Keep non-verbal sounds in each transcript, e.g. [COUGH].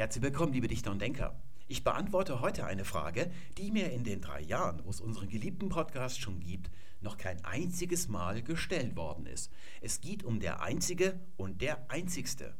Herzlich willkommen, liebe Dichter und Denker. Ich beantworte heute eine Frage, die mir in den drei Jahren, wo es unseren geliebten Podcast schon gibt, noch kein einziges Mal gestellt worden ist. Es geht um der Einzige und der Einzigste.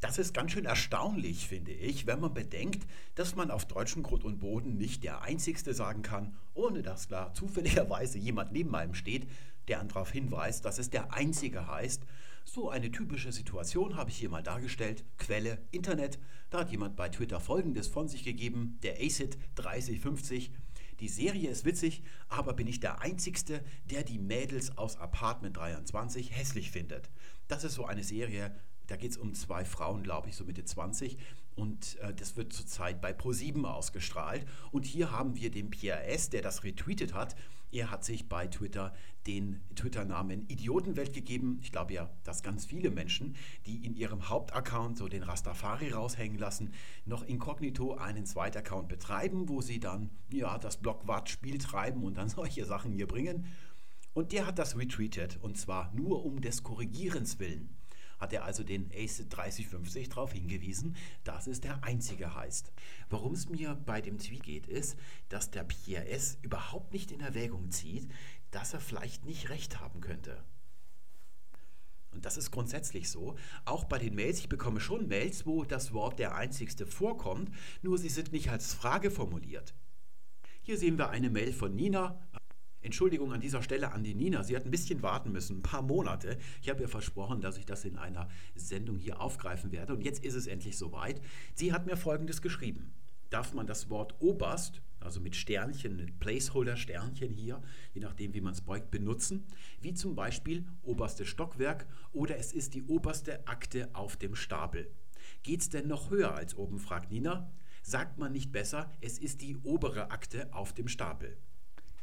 Das ist ganz schön erstaunlich, finde ich, wenn man bedenkt, dass man auf deutschem Grund und Boden nicht der Einzigste sagen kann, ohne dass da [LAUGHS] zufälligerweise jemand neben einem steht, der darauf hinweist, dass es der Einzige heißt. So eine typische Situation habe ich hier mal dargestellt. Quelle Internet. Da hat jemand bei Twitter Folgendes von sich gegeben. Der ACID 3050. Die Serie ist witzig, aber bin ich der Einzigste, der die Mädels aus Apartment 23 hässlich findet. Das ist so eine Serie, da geht es um zwei Frauen, glaube ich, so Mitte 20. Und äh, das wird zurzeit bei Pro7 ausgestrahlt. Und hier haben wir den Pierre S., der das retweetet hat. Er hat sich bei Twitter den Twitter-Namen Idiotenwelt gegeben. Ich glaube ja, dass ganz viele Menschen, die in ihrem Hauptaccount so den Rastafari raushängen lassen, noch inkognito einen zweiten Account betreiben, wo sie dann ja das Blockwart-Spiel treiben und dann [LAUGHS] solche Sachen hier bringen. Und der hat das retweetet und zwar nur um des Korrigierens willen hat er also den ACE 3050 darauf hingewiesen, dass es der einzige heißt. Worum es mir bei dem Tweet geht, ist, dass der Pierre S. überhaupt nicht in Erwägung zieht, dass er vielleicht nicht recht haben könnte. Und das ist grundsätzlich so. Auch bei den Mails, ich bekomme schon Mails, wo das Wort der einzigste vorkommt, nur sie sind nicht als Frage formuliert. Hier sehen wir eine Mail von Nina Entschuldigung an dieser Stelle an die Nina. Sie hat ein bisschen warten müssen, ein paar Monate. Ich habe ihr versprochen, dass ich das in einer Sendung hier aufgreifen werde. Und jetzt ist es endlich soweit. Sie hat mir Folgendes geschrieben. Darf man das Wort Oberst, also mit Sternchen, mit Placeholder-Sternchen hier, je nachdem, wie man es beugt, benutzen, wie zum Beispiel oberste Stockwerk oder es ist die oberste Akte auf dem Stapel. Geht es denn noch höher als oben, fragt Nina. Sagt man nicht besser, es ist die obere Akte auf dem Stapel.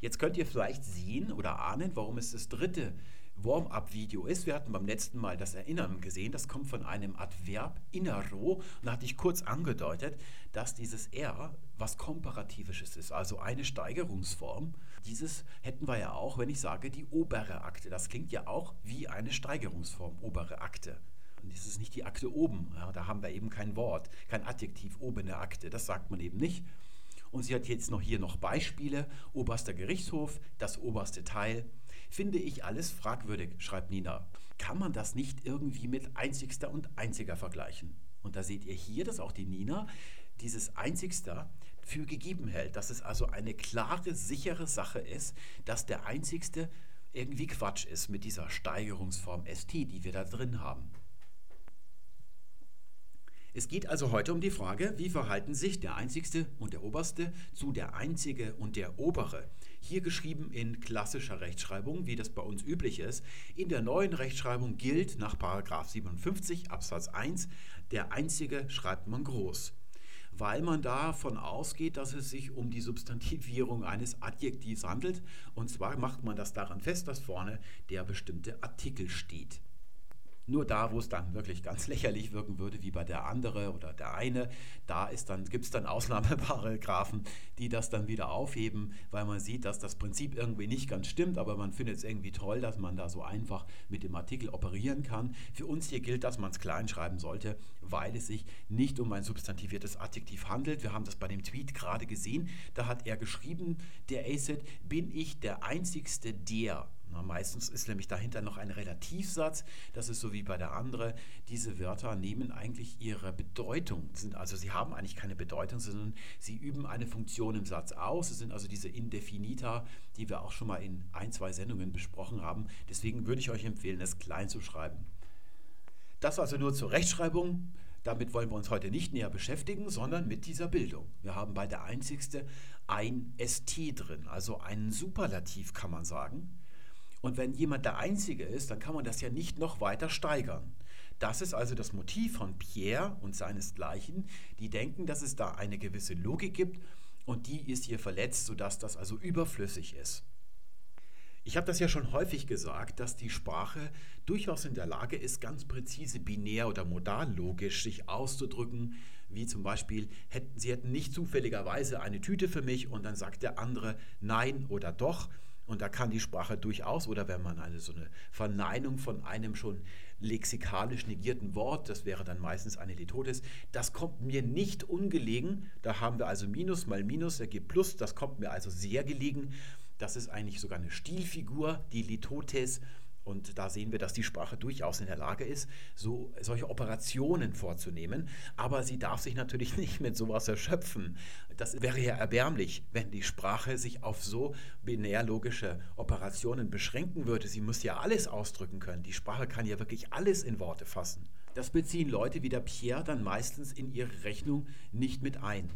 Jetzt könnt ihr vielleicht sehen oder ahnen, warum es das dritte Warm-up-Video ist. Wir hatten beim letzten Mal das Erinnern gesehen. Das kommt von einem Adverb innero. Und da hatte ich kurz angedeutet, dass dieses R was Komparatives ist, also eine Steigerungsform. Dieses hätten wir ja auch, wenn ich sage, die obere Akte. Das klingt ja auch wie eine Steigerungsform, obere Akte. Und das ist nicht die Akte oben. Ja, da haben wir eben kein Wort, kein Adjektiv, obene Akte. Das sagt man eben nicht. Und sie hat jetzt noch hier noch Beispiele. Oberster Gerichtshof, das oberste Teil. Finde ich alles fragwürdig, schreibt Nina. Kann man das nicht irgendwie mit einzigster und einziger vergleichen? Und da seht ihr hier, dass auch die Nina dieses einzigster für gegeben hält, dass es also eine klare, sichere Sache ist, dass der einzigste irgendwie Quatsch ist mit dieser Steigerungsform ST, die wir da drin haben. Es geht also heute um die Frage, wie verhalten sich der Einzigste und der Oberste zu der Einzige und der Obere. Hier geschrieben in klassischer Rechtschreibung, wie das bei uns üblich ist. In der neuen Rechtschreibung gilt nach 57 Absatz 1, der Einzige schreibt man groß weil man davon ausgeht, dass es sich um die Substantivierung eines Adjektivs handelt. Und zwar macht man das daran fest, dass vorne der bestimmte Artikel steht. Nur da, wo es dann wirklich ganz [LAUGHS] lächerlich wirken würde, wie bei der andere oder der eine, da dann, gibt es dann Ausnahmeparagraphen, die das dann wieder aufheben, weil man sieht, dass das Prinzip irgendwie nicht ganz stimmt, aber man findet es irgendwie toll, dass man da so einfach mit dem Artikel operieren kann. Für uns hier gilt, dass man es klein schreiben sollte, weil es sich nicht um ein substantiviertes Adjektiv handelt. Wir haben das bei dem Tweet gerade gesehen. Da hat er geschrieben, der ACID, bin ich der Einzigste, der na, meistens ist nämlich dahinter noch ein Relativsatz. Das ist so wie bei der andere. Diese Wörter nehmen eigentlich ihre Bedeutung. Sind, also sie haben eigentlich keine Bedeutung, sondern sie üben eine Funktion im Satz aus. Es sind also diese Indefinita, die wir auch schon mal in ein, zwei Sendungen besprochen haben. Deswegen würde ich euch empfehlen, es klein zu schreiben. Das also nur zur Rechtschreibung. Damit wollen wir uns heute nicht näher beschäftigen, sondern mit dieser Bildung. Wir haben bei der einzigste ein ST drin, also einen Superlativ kann man sagen. Und wenn jemand der Einzige ist, dann kann man das ja nicht noch weiter steigern. Das ist also das Motiv von Pierre und seinesgleichen, die denken, dass es da eine gewisse Logik gibt und die ist hier verletzt, sodass das also überflüssig ist. Ich habe das ja schon häufig gesagt, dass die Sprache durchaus in der Lage ist, ganz präzise binär oder modallogisch sich auszudrücken, wie zum Beispiel, hätten, Sie hätten nicht zufälligerweise eine Tüte für mich und dann sagt der andere nein oder doch Und da kann die Sprache durchaus, oder wenn man eine so eine Verneinung von einem schon lexikalisch negierten Wort, das wäre dann meistens eine Litotes, das kommt mir nicht ungelegen. Da haben wir also Minus mal Minus ergibt Plus, das kommt mir also sehr gelegen. Das ist eigentlich sogar eine Stilfigur, die Litotes. Und da sehen wir, dass die Sprache durchaus in der Lage ist, so, solche Operationen vorzunehmen. Aber sie darf sich natürlich [LAUGHS] nicht mit sowas erschöpfen. Das wäre ja erbärmlich, wenn die Sprache sich auf so binärlogische Operationen beschränken würde. Sie muss ja alles ausdrücken können. Die Sprache kann ja wirklich alles in Worte fassen. Das beziehen Leute wie der Pierre dann meistens in ihre Rechnung nicht mit ein.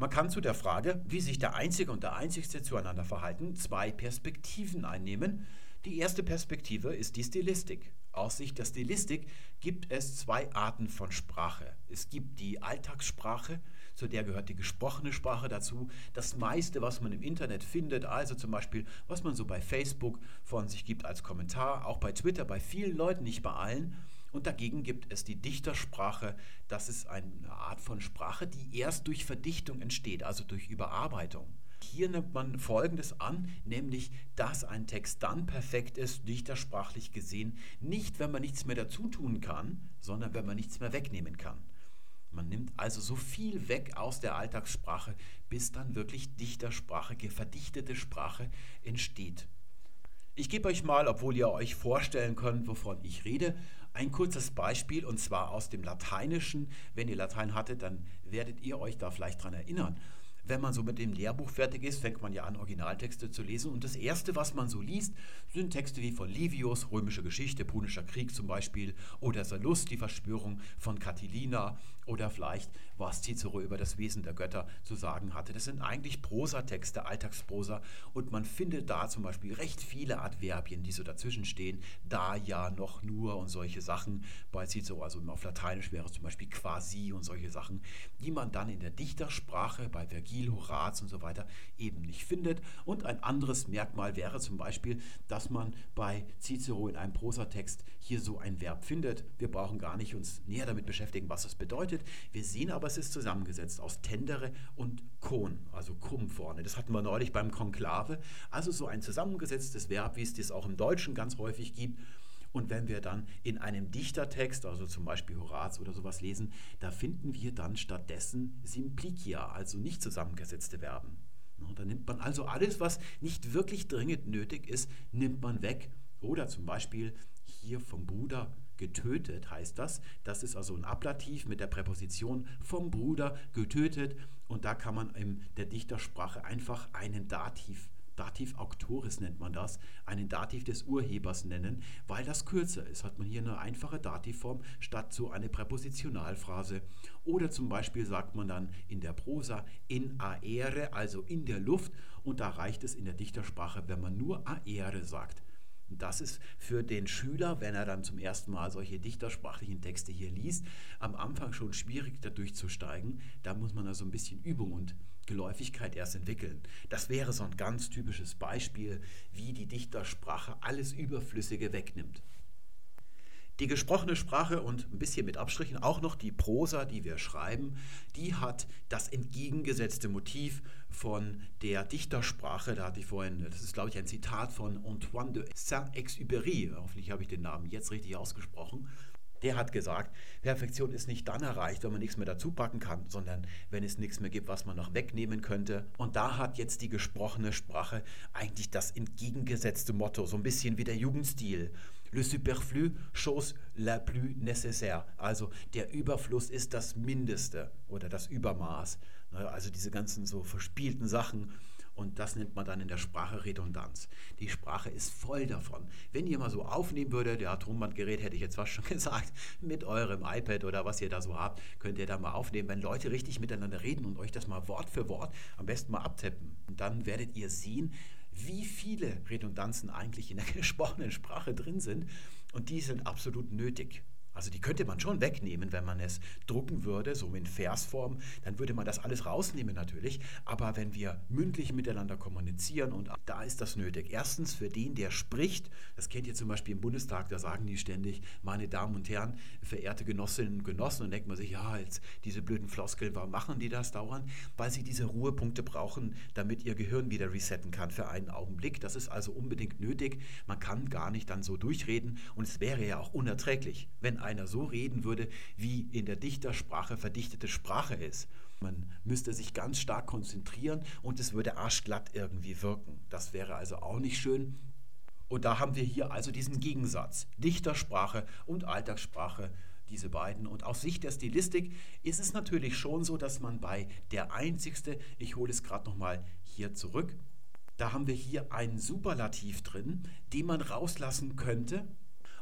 Man kann zu der Frage, wie sich der Einzige und der Einzigste zueinander verhalten, zwei Perspektiven einnehmen. Die erste Perspektive ist die Stilistik. Aus Sicht der Stilistik gibt es zwei Arten von Sprache. Es gibt die Alltagssprache, zu der gehört die gesprochene Sprache dazu. Das meiste, was man im Internet findet, also zum Beispiel, was man so bei Facebook von sich gibt als Kommentar, auch bei Twitter, bei vielen Leuten, nicht bei allen, und dagegen gibt es die Dichtersprache. Das ist eine Art von Sprache, die erst durch Verdichtung entsteht, also durch Überarbeitung. Hier nimmt man Folgendes an, nämlich, dass ein Text dann perfekt ist, dichtersprachlich gesehen, nicht wenn man nichts mehr dazu tun kann, sondern wenn man nichts mehr wegnehmen kann. Man nimmt also so viel weg aus der Alltagssprache, bis dann wirklich Dichtersprache, verdichtete Sprache entsteht. Ich gebe euch mal, obwohl ihr euch vorstellen könnt, wovon ich rede, ein kurzes Beispiel und zwar aus dem Lateinischen. Wenn ihr Latein hattet, dann werdet ihr euch da vielleicht dran erinnern. Wenn man so mit dem Lehrbuch fertig ist, fängt man ja an, Originaltexte zu lesen. Und das Erste, was man so liest, sind Texte wie von Livius, Römische Geschichte, Punischer Krieg zum Beispiel, oder Sallust, die Verschwörung von Catilina, oder vielleicht, was Cicero über das Wesen der Götter zu sagen hatte. Das sind eigentlich Prosatexte, Alltagsprosa. Und man findet da zum Beispiel recht viele Adverbien, die so dazwischen stehen. Da, ja, noch, nur und solche Sachen. Bei Cicero, also auf Lateinisch wäre es zum Beispiel quasi und solche Sachen, die man dann in der Dichtersprache bei Vergil, Horaz und so weiter eben nicht findet. Und ein anderes Merkmal wäre zum Beispiel, dass man bei Cicero in einem Prosatext hier so ein Verb findet. Wir brauchen gar nicht uns näher damit beschäftigen, was das bedeutet bedeutet. Wir sehen aber, es ist zusammengesetzt aus Tendere und Kon, also Kum vorne. Das hatten wir neulich beim Konklave. Also so ein zusammengesetztes Verb, wie es das auch im Deutschen ganz häufig gibt. Und wenn wir dann in einem Dichtertext, also zum Beispiel Horaz oder sowas lesen, da finden wir dann stattdessen Simplicia, also nicht zusammengesetzte Verben. Da nimmt man also alles, was nicht wirklich dringend nötig ist, nimmt man weg. Oder zum Beispiel hier vom Bruder getötet heißt das. Das ist also ein Ablativ mit der Präposition vom Bruder getötet. Und da kann man in der Dichtersprache einfach einen Dativ, Dativ Auctoris nennt man das, einen Dativ des Urhebers nennen, weil das kürzer ist. Hat man hier eine einfache Dativform statt so eine Präpositionalphrase. Oder zum Beispiel sagt man dann in der Prosa in aere, also in der Luft. Und da reicht es in der Dichtersprache, wenn man nur aere sagt. Das ist für den Schüler, wenn er dann zum ersten Mal solche dichtersprachlichen Texte hier liest, am Anfang schon schwierig da durchzusteigen. Da muss man also ein bisschen Übung und Geläufigkeit erst entwickeln. Das wäre so ein ganz typisches Beispiel, wie die Dichtersprache alles Überflüssige wegnimmt. Die gesprochene Sprache und ein bisschen mit Abstrichen auch noch die Prosa, die wir schreiben, die hat das entgegengesetzte Motiv von der Dichtersprache. Da hatte ich vorhin, das ist glaube ich ein Zitat von Antoine de Saint-Exupéry, hoffentlich habe ich den Namen jetzt richtig ausgesprochen. Der hat gesagt, Perfektion ist nicht dann erreicht, wenn man nichts mehr dazu packen kann, sondern wenn es nichts mehr gibt, was man noch wegnehmen könnte. Und da hat jetzt die gesprochene Sprache eigentlich das entgegengesetzte Motto, so ein bisschen wie der Jugendstil. Le superflu, chose la plus nécessaire. Also der Überfluss ist das Mindeste oder das Übermaß. Ne, also diese ganzen so verspielten Sachen. Und das nennt man dann in der Sprache Redundanz. Die Sprache ist voll davon. Wenn ihr mal so aufnehmen würdet, ja, Tonbandgerät hätte ich jetzt was schon [LAUGHS] gesagt, mit eurem iPad oder was ihr da so habt, könnt ihr da mal aufnehmen, wenn Leute richtig miteinander reden und euch das mal Wort für Wort am besten mal abtippen. Und dann werdet ihr sehen, wie viele Redundanzen eigentlich in der [LAUGHS] gesprochenen Sprache drin sind. Und die sind absolut nötig. Also die könnte man schon wegnehmen, wenn man es drucken würde, so in Versform, dann würde man das alles rausnehmen natürlich. Aber wenn wir mündlich miteinander kommunizieren und da ist das nötig. Erstens für den, der spricht, das kennt ihr zum Beispiel im Bundestag, da sagen die ständig, meine Damen und Herren, verehrte Genossinnen und Genossen, und denkt man sich, ja, jetzt diese blöden Floskeln, warum machen die das dauernd? Weil sie diese Ruhepunkte brauchen, damit ihr Gehirn wieder resetten kann für einen Augenblick. Das ist also unbedingt nötig. Man kann gar nicht dann so durchreden und es wäre ja auch unerträglich, wenn einer so reden würde, wie in der Dichtersprache verdichtete Sprache ist. Man müsste sich ganz stark konzentrieren und es würde arschglatt irgendwie wirken. Das wäre also auch nicht schön. Und da haben wir hier also diesen Gegensatz. Dichtersprache und Alltagssprache, diese beiden. Und aus Sicht der Stilistik ist es natürlich schon so, dass man bei der einzigste, ich hole es gerade nochmal hier zurück, da haben wir hier einen Superlativ drin, den man rauslassen könnte,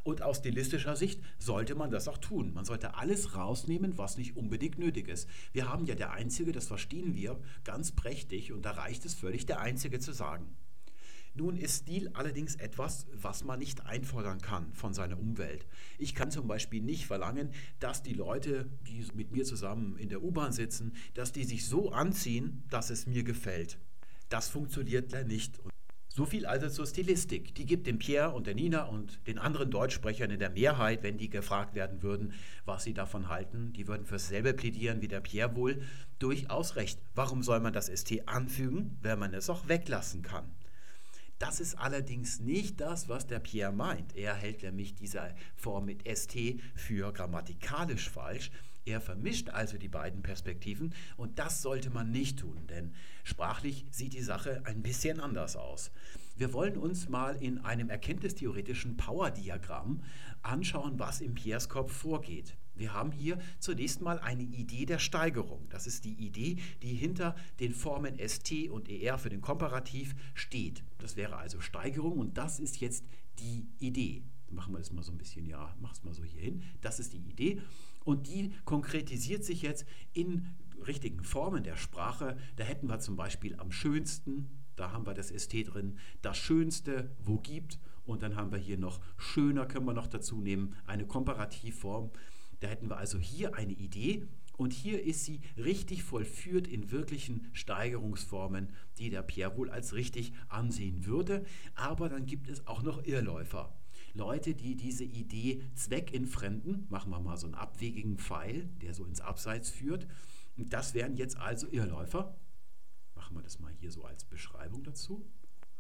und aus stilistischer Sicht sollte man das auch tun. Man sollte alles rausnehmen, was nicht unbedingt nötig ist. Wir haben ja der Einzige, das verstehen wir ganz prächtig und da reicht es völlig, der Einzige zu sagen. Nun ist Stil allerdings etwas, was man nicht einfordern kann von seiner Umwelt. Ich kann zum Beispiel nicht verlangen, dass die Leute, die mit mir zusammen in der U-Bahn sitzen, dass die sich so anziehen, dass es mir gefällt. Das funktioniert leider nicht. So viel also zur Stilistik. Die gibt dem Pierre und der Nina und den anderen Deutschsprechern in der Mehrheit, wenn die gefragt werden würden, was sie davon halten, die würden für dasselbe plädieren wie der Pierre wohl, durchaus recht. Warum soll man das ST anfügen, wenn man es auch weglassen kann? Das ist allerdings nicht das, was der Pierre meint. Er hält nämlich diese Form mit ST für grammatikalisch falsch. Er vermischt also die beiden Perspektiven und das sollte man nicht tun, denn sprachlich sieht die Sache ein bisschen anders aus. Wir wollen uns mal in einem erkenntnistheoretischen Power-Diagramm anschauen, was im Piers Kopf vorgeht. Wir haben hier zunächst mal eine Idee der Steigerung. Das ist die Idee, die hinter den Formen ST und ER für den Komparativ steht. Das wäre also Steigerung und das ist jetzt die Idee. Machen wir das mal so ein bisschen, ja, mach es mal so hier hin. Das ist die Idee. Und die konkretisiert sich jetzt in richtigen Formen der Sprache. Da hätten wir zum Beispiel am schönsten, da haben wir das ST drin, das Schönste, wo gibt. Und dann haben wir hier noch schöner, können wir noch dazu nehmen, eine Komparativform. Da hätten wir also hier eine Idee und hier ist sie richtig vollführt in wirklichen Steigerungsformen, die der Pierre wohl als richtig ansehen würde. Aber dann gibt es auch noch Irrläufer. Leute, die diese Idee zweckentfremden, machen wir mal so einen abwegigen Pfeil, der so ins Abseits führt. Und das wären jetzt also Irrläufer. Machen wir das mal hier so als Beschreibung dazu.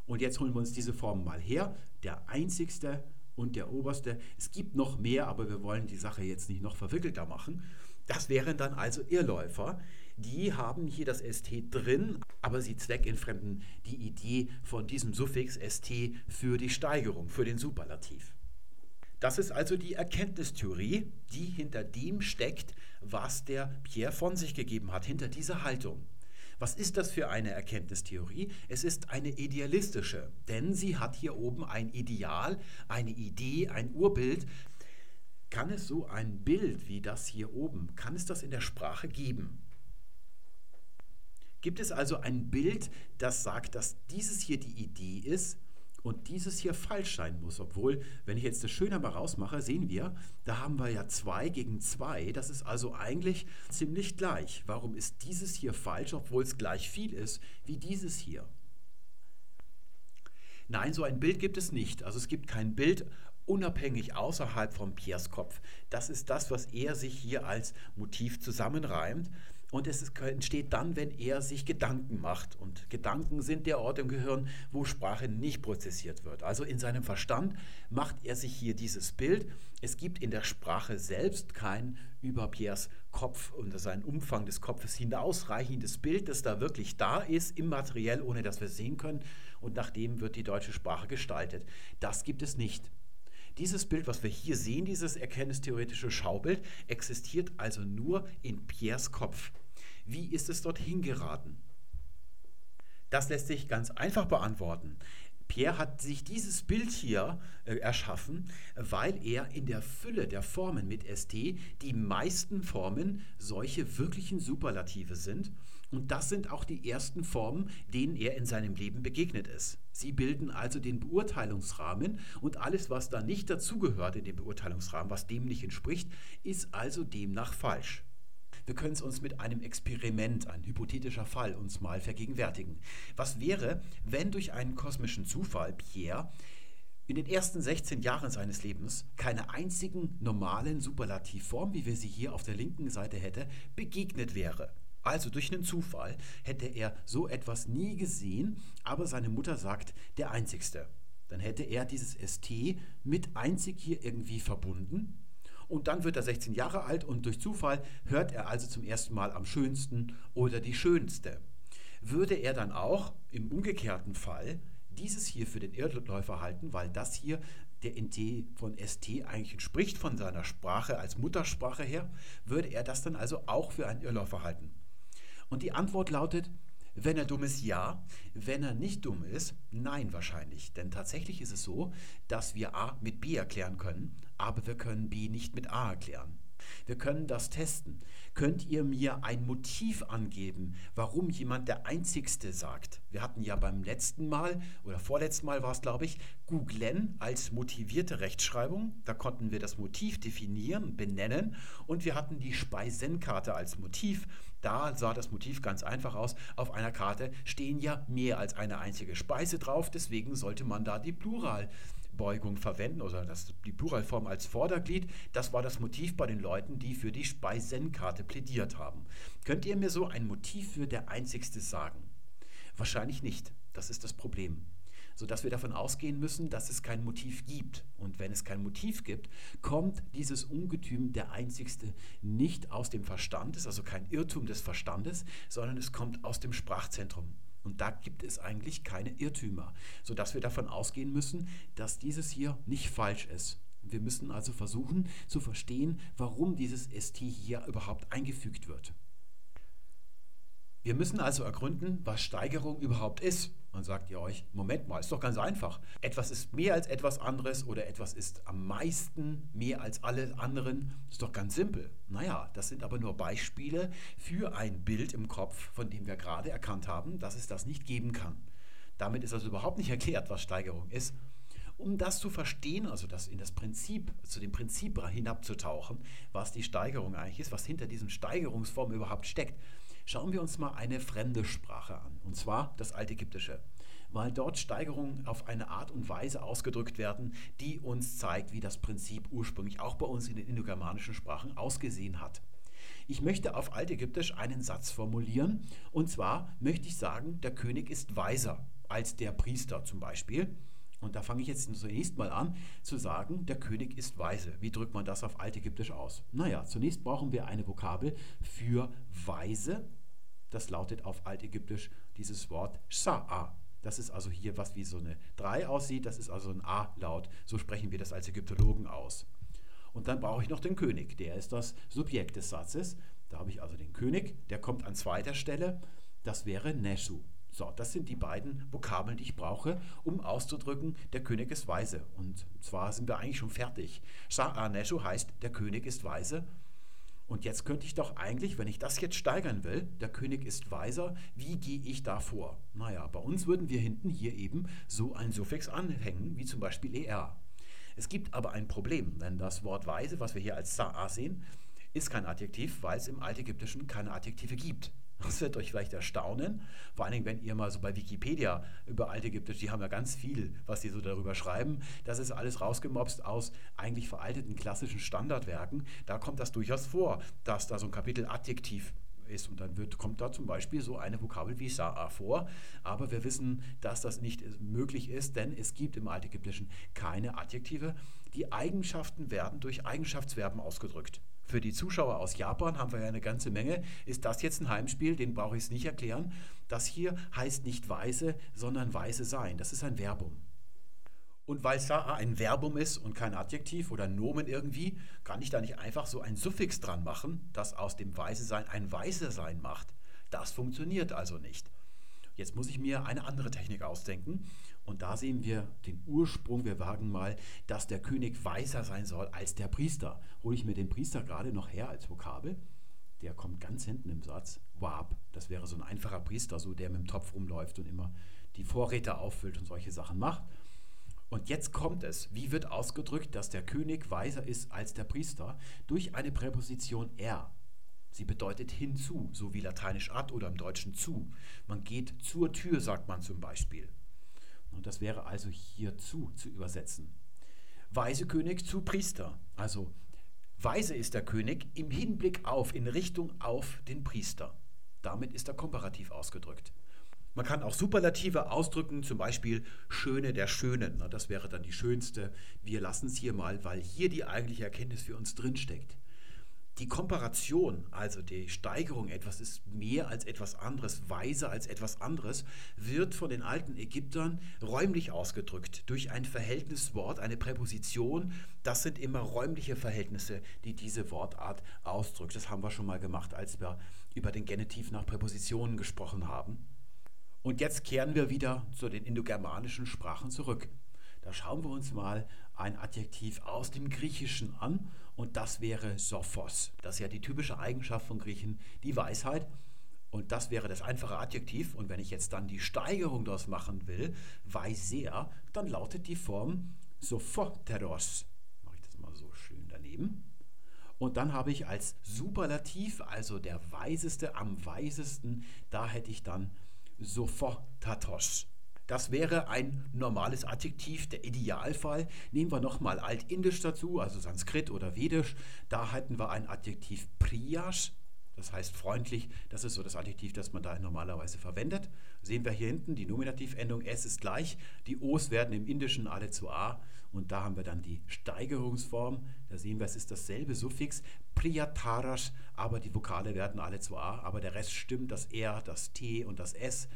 Und jetzt holen wir uns diese Formen mal her. Der einzigste und der oberste. Es gibt noch mehr, aber wir wollen die Sache jetzt nicht noch verwickelter machen. Das wären dann also Irrläufer, die haben hier das ST drin, aber sie zweckentfremden die Idee von diesem Suffix ST für die Steigerung, für den Superlativ. Das ist also die Erkenntnistheorie, die hinter dem steckt, was der Pierre von sich gegeben hat, hinter dieser Haltung. Was ist das für eine Erkenntnistheorie? Es ist eine idealistische, denn sie hat hier oben ein Ideal, eine Idee, ein Urbild. Kann es so ein Bild wie das hier oben, kann es das in der Sprache geben? Gibt es also ein Bild, das sagt, dass dieses hier die Idee ist und dieses hier falsch sein muss? Obwohl, wenn ich jetzt das Schöne mal rausmache, sehen wir, da haben wir ja 2 gegen 2. Das ist also eigentlich ziemlich gleich. Warum ist dieses hier falsch, obwohl es gleich viel ist wie dieses hier? Nein, so ein Bild gibt es nicht. Also es gibt kein Bild unabhängig außerhalb von Piers Kopf. Das ist das, was er sich hier als Motiv zusammenreimt. Und es entsteht dann, wenn er sich Gedanken macht. Und Gedanken sind der Ort im Gehirn, wo Sprache nicht prozessiert wird. Also in seinem Verstand macht er sich hier dieses Bild. Es gibt in der Sprache selbst kein über Pierres Kopf und seinen Umfang des Kopfes hinausreichendes Bild, das da wirklich da ist, immateriell, ohne dass wir sehen können. Und nach dem wird die deutsche Sprache gestaltet. Das gibt es nicht. Dieses Bild, was wir hier sehen, dieses erkenntnistheoretische Schaubild, existiert also nur in Pierres Kopf. Wie ist es dorthin geraten? Das lässt sich ganz einfach beantworten. Pierre hat sich dieses Bild hier äh, erschaffen, weil er in der Fülle der Formen mit ST die meisten Formen solche wirklichen Superlative sind Und das sind auch die ersten Formen, denen er in seinem Leben begegnet ist. Sie bilden also den Beurteilungsrahmen und alles, was da nicht dazugehört in dem Beurteilungsrahmen, was dem nicht entspricht, ist also demnach falsch. Wir können es uns mit einem Experiment, ein hypothetischer Fall, uns mal vergegenwärtigen. Was wäre, wenn durch einen kosmischen Zufall Pierre in den ersten 16 Jahren seines Lebens keine einzigen normalen Superlativform, wie wir sie hier auf der linken Seite hätte, begegnet wäre? Also durch einen Zufall hätte er so etwas nie gesehen, aber seine Mutter sagt, der Einzigste. Dann hätte er dieses ST mit einzig hier irgendwie verbunden. Und dann wird er 16 Jahre alt und durch Zufall hört er also zum ersten Mal am schönsten oder die schönste. Würde er dann auch im umgekehrten Fall dieses hier für den Irrläufer halten, weil das hier der NT von ST eigentlich entspricht von seiner Sprache als Muttersprache her, würde er das dann also auch für einen Irrläufer halten. Und die Antwort lautet, wenn er dumm ist, ja. Wenn er nicht dumm ist, nein wahrscheinlich. Denn tatsächlich ist es so, dass wir A mit B erklären können, aber wir können B nicht mit A erklären. Wir können das testen. Könnt ihr mir ein Motiv angeben, warum jemand der Einzigste sagt? Wir hatten ja beim letzten Mal oder vorletzten Mal war es, glaube ich, googlen als motivierte Rechtschreibung. Da konnten wir das Motiv definieren, benennen und wir hatten die Speisenkarte als Motiv. Da sah das Motiv ganz einfach aus. Auf einer Karte stehen ja mehr als eine einzige Speise drauf, deswegen sollte man da die Plural Beugung verwenden oder das, die Pluralform als Vorderglied. Das war das Motiv bei den Leuten, die für die Speisenkarte plädiert haben. Könnt ihr mir so ein Motiv für der Einzigste sagen? Wahrscheinlich nicht. Das ist das Problem. Sodass wir davon ausgehen müssen, dass es kein Motiv gibt. Und wenn es kein Motiv gibt, kommt dieses Ungetüm der Einzigste nicht aus dem Verstand, ist also kein Irrtum des Verstandes, sondern es kommt aus dem Sprachzentrum. Und da gibt es eigentlich keine Irrtümer, sodass wir davon ausgehen müssen, dass dieses hier nicht falsch ist. Wir müssen also versuchen zu verstehen, warum dieses ST hier überhaupt eingefügt wird. Wir müssen also ergründen, was Steigerung überhaupt ist. Dann sagt ihr euch, Moment mal, ist doch ganz einfach. Etwas ist mehr als etwas anderes oder etwas ist am meisten mehr als alle anderen. Ist doch ganz simpel. Naja, das sind aber nur Beispiele für ein Bild im Kopf, von dem wir gerade erkannt haben, dass es das nicht geben kann. Damit ist also überhaupt nicht erklärt, was Steigerung ist. Um das zu verstehen, also das in das Prinzip, zu dem Prinzip hinabzutauchen, was die Steigerung eigentlich ist, was hinter diesen Steigerungsformen überhaupt steckt, Schauen wir uns mal eine fremde Sprache an, und zwar das Altägyptische, weil dort Steigerungen auf eine Art und Weise ausgedrückt werden, die uns zeigt, wie das Prinzip ursprünglich auch bei uns in den indogermanischen Sprachen ausgesehen hat. Ich möchte auf Altägyptisch einen Satz formulieren, und zwar möchte ich sagen, der König ist weiser als der Priester zum Beispiel. Und da fange ich jetzt zunächst mal an zu sagen, der König ist weise. Wie drückt man das auf Altägyptisch aus? Naja, zunächst brauchen wir eine Vokabel für weise. Das lautet auf Altägyptisch dieses Wort Sha'a. Das ist also hier was wie so eine 3 aussieht, das ist also ein A-Laut. So sprechen wir das als Ägyptologen aus. Und dann brauche ich noch den König, der ist das Subjekt des Satzes. Da habe ich also den König, der kommt an zweiter Stelle, das wäre Neshu. So, das sind die beiden Vokabeln, die ich brauche, um auszudrücken, der König ist weise. Und zwar sind wir eigentlich schon fertig. Sha'aneshu heißt, der König ist weise. Und jetzt könnte ich doch eigentlich, wenn ich das jetzt steigern will, der König ist weiser, wie gehe ich da vor? Naja, bei uns würden wir hinten hier eben so ein Suffix anhängen, wie zum Beispiel er. Es gibt aber ein Problem, denn das Wort weise, was wir hier als sa'a sehen, ist kein Adjektiv, weil es im Altägyptischen keine Adjektive gibt. [LAUGHS] Das wird euch vielleicht erstaunen, vor allen Dingen, wenn ihr mal so bei Wikipedia über Altägyptisch, die haben ja ganz viel, was die so darüber schreiben. Das ist alles rausgemobst aus eigentlich veralteten klassischen Standardwerken. Da kommt das durchaus vor, dass da so ein Kapitel Adjektiv ist. Und dann wird, kommt da zum Beispiel so eine Vokabel wie Sa'a vor. Aber wir wissen, dass das nicht möglich ist, denn es gibt im Altägyptischen keine Adjektive. Die Eigenschaften werden durch Eigenschaftsverben ausgedrückt. Für die Zuschauer aus Japan haben wir ja eine ganze Menge. Ist das jetzt ein Heimspiel? Den brauche ich es nicht erklären. Das hier heißt nicht weise, sondern weise sein. Das ist ein Verbum. Und weil Sa'a ein Verbum ist und kein Adjektiv oder Nomen irgendwie, kann ich da nicht einfach so ein Suffix dran machen, das aus dem Weise sein ein Weise sein macht. Das funktioniert also nicht. Jetzt muss ich mir eine andere Technik ausdenken. Und da sehen wir den Ursprung. Wir wagen mal, dass der König weiser sein soll als der Priester. Hole ich mir den Priester gerade noch her als Vokabel. der kommt ganz hinten im Satz. Wab, das wäre so ein einfacher Priester, so der mit dem Topf rumläuft und immer die Vorräte auffüllt und solche Sachen macht. Und jetzt kommt es. Wie wird ausgedrückt, dass der König weiser ist als der Priester? Durch eine Präposition er. Sie bedeutet hinzu, so wie lateinisch ad oder im Deutschen zu. Man geht zur Tür, sagt man zum Beispiel. Und das wäre also hierzu zu übersetzen. Weise König zu Priester. Also weise ist der König im Hinblick auf, in Richtung auf den Priester. Damit ist er komparativ ausgedrückt. Man kann auch Superlative ausdrücken, zum Beispiel Schöne der Schönen. das wäre dann die schönste. Wir lassen es hier mal, weil hier die eigentliche Erkenntnis für uns drinsteckt. Die Komparation, also die Steigerung, etwas ist mehr als etwas anderes, weiser als etwas anderes, wird von den alten Ägyptern räumlich ausgedrückt durch ein Verhältniswort, eine Präposition. Das sind immer räumliche Verhältnisse, die diese Wortart ausdrückt. Das haben wir schon mal gemacht, als wir über den Genitiv nach Präpositionen gesprochen haben. Und jetzt kehren wir wieder zu den indogermanischen Sprachen zurück. Da schauen wir uns mal ein Adjektiv aus dem Griechischen an und das wäre Sophos. Das ist ja die typische Eigenschaft von Griechen, die Weisheit. Und das wäre das einfache Adjektiv. Und wenn ich jetzt dann die Steigerung daraus machen will, weiser, dann lautet die Form Sophoteros. Mache ich das mal so schön daneben. Und dann habe ich als Superlativ, also der Weiseste, am Weisesten, da hätte ich dann Sophotatos. Das wäre ein normales Adjektiv, der Idealfall. Nehmen wir nochmal Altindisch dazu, also Sanskrit oder Vedisch. Da hätten wir ein Adjektiv Priyash, das heißt freundlich. Das ist so das Adjektiv, das man da normalerweise verwendet. Sehen wir hier hinten, die Nominativendung S ist gleich. Die O's werden im Indischen alle zu A. Und da haben wir dann die Steigerungsform. Da sehen wir, es ist dasselbe Suffix Priyatarash, aber die Vokale werden alle zu A. Aber der Rest stimmt, das R, das T und das S.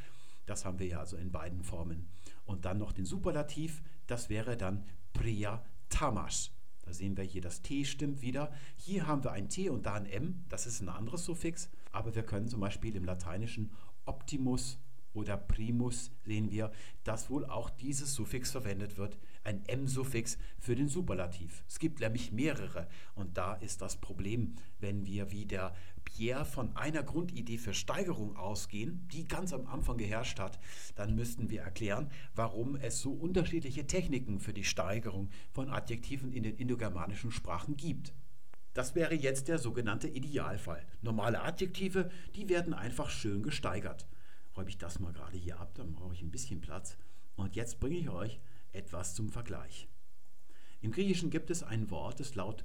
Das haben wir ja also in beiden Formen. Und dann noch den Superlativ, das wäre dann Priya Tamas. Da sehen wir hier, das T stimmt wieder. Hier haben wir ein T und da ein M, das ist ein anderes Suffix, aber wir können zum Beispiel im Lateinischen Optimus oder Primus sehen wir, dass wohl auch dieses Suffix verwendet wird, ein M-Suffix für den Superlativ. Es gibt nämlich mehrere und da ist das Problem, wenn wir wie der Pierre von einer Grundidee für Steigerung ausgehen, die ganz am Anfang geherrscht hat, dann müssten wir erklären, warum es so unterschiedliche Techniken für die Steigerung von Adjektiven in den indogermanischen Sprachen gibt. Das wäre jetzt der sogenannte Idealfall. Normale Adjektive, die werden einfach schön gesteigert räume ich das mal gerade hier ab, dann brauche ich ein bisschen Platz. Und jetzt bringe ich euch etwas zum Vergleich. Im Griechischen gibt es ein Wort, das laut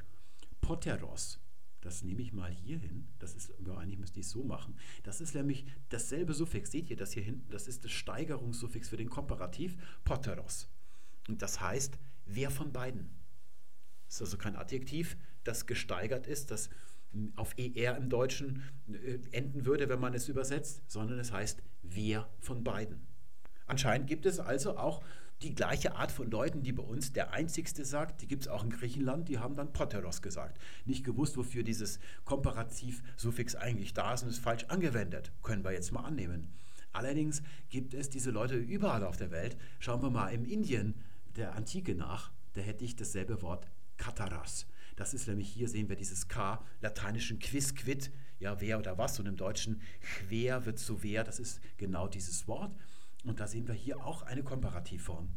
Poteros. Das nehme ich mal hier hin. Das ist, ja, eigentlich müsste ich es so machen. Das ist nämlich dasselbe Suffix. Seht ihr das hier hinten? Das ist das Steigerungssuffix für den Komparativ Poteros. Und das heißt, wer von beiden? Das ist also kein Adjektiv, das gesteigert ist, das auf ER im Deutschen äh, enden würde, wenn man es übersetzt, sondern es heißt wer von beiden. Anscheinend gibt es also auch die gleiche Art von Leuten, die bei uns der Einzigste sagt, die gibt es auch in Griechenland, die haben dann Poteros gesagt. Nicht gewusst, wofür dieses Komparativ-Suffix eigentlich da ist und ist falsch angewendet. Können wir jetzt mal annehmen. Allerdings gibt es diese Leute überall auf der Welt. Schauen wir mal im Indien der Antike nach, da hätte ich dasselbe Wort Kataras. Das ist nämlich hier sehen wir dieses K, lateinischen Quisquid, ja, wer oder was, und im Deutschen quer wird zu wer, das ist genau dieses Wort. Und da sehen wir hier auch eine Komparativform.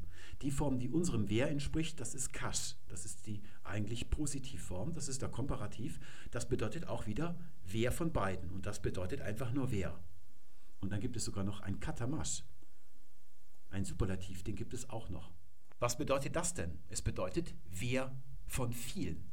Die Form, die unserem wer entspricht, das ist kasch. Das ist die eigentlich Positivform, das ist der Komparativ. Das bedeutet auch wieder wer von beiden. Und das bedeutet einfach nur wer. Und dann gibt es sogar noch ein Katamasch. Ein Superlativ, den gibt es auch noch. Was bedeutet das denn? Es bedeutet wer von vielen.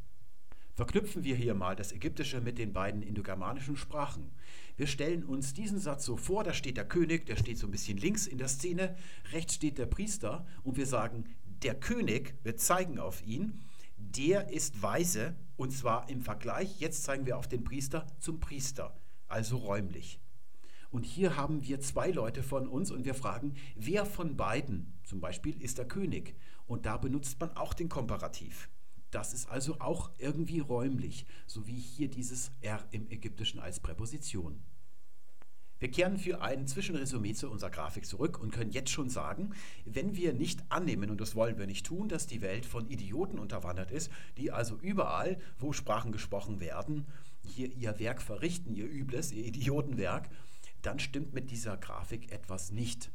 Verknüpfen wir hier mal das Ägyptische mit den beiden indogermanischen Sprachen. Wir stellen uns diesen Satz so vor, da steht der König, der steht so ein bisschen links in der Szene, rechts steht der Priester und wir sagen, der König, wir zeigen auf ihn, der ist weise und zwar im Vergleich, jetzt zeigen wir auf den Priester zum Priester, also räumlich. Und hier haben wir zwei Leute von uns und wir fragen, wer von beiden zum Beispiel ist der König? Und da benutzt man auch den Komparativ. Das ist also auch irgendwie räumlich, so wie hier dieses R im Ägyptischen als Präposition. Wir kehren für ein Zwischenresümee zu unserer Grafik zurück und können jetzt schon sagen, wenn wir nicht annehmen, und das wollen wir nicht tun, dass die Welt von Idioten unterwandert ist, die also überall, wo Sprachen gesprochen werden, hier ihr Werk verrichten, ihr übles, ihr Idiotenwerk, dann stimmt mit dieser Grafik etwas nicht.